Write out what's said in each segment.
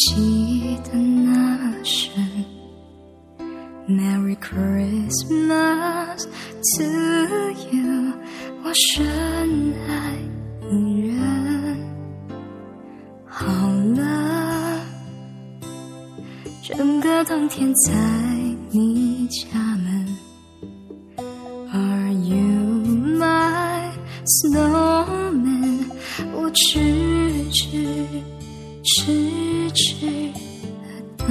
记得那声 Merry Christmas to you，我深爱的人。好了，整个冬天在你家门。Are you my snowman？我痴痴痴痴的等。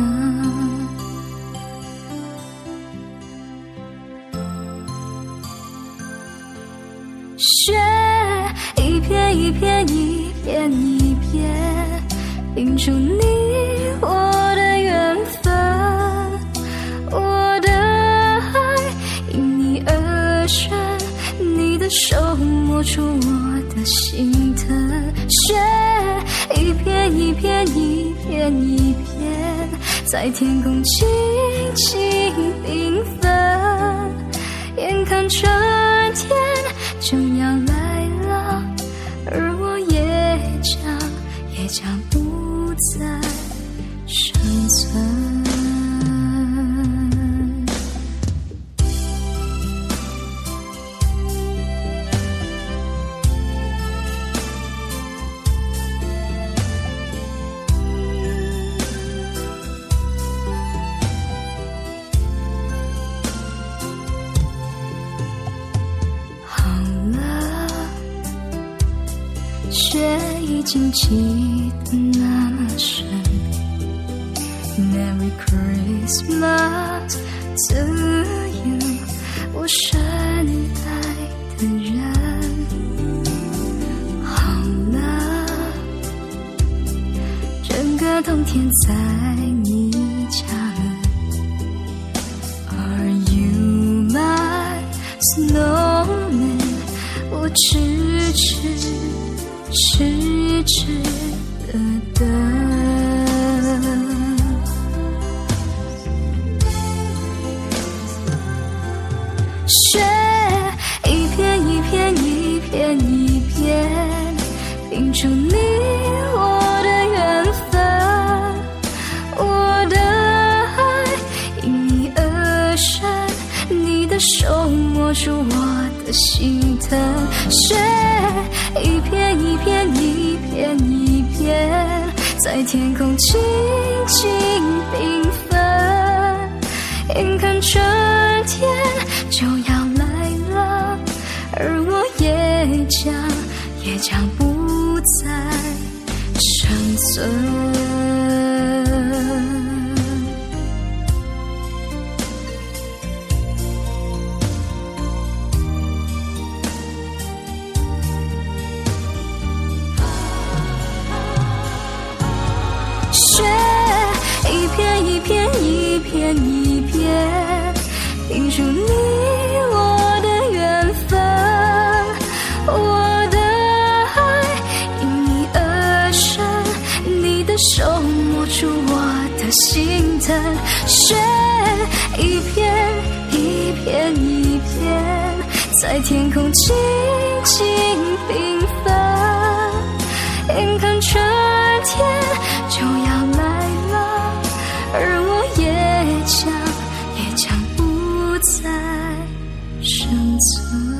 雪一片一片一片一片，映出你我一片，在天空轻轻缤纷，眼看春天就要来了，而我也将也将不再生存。却已经记得那么深。Merry Christmas to you，我深爱的人。好了，整个冬天在你家门。Are you my snowman？我痴痴痴痴的等。心疼。雪一片一片一片一片，在天空轻轻缤纷。眼看春天就要来了，而我也将也将不再生存。一片一片，拼出你我的缘分。我的爱因你而生，你的手摸出我的心疼。雪一片一片一片，在天空静静缤纷。眼看春 answer.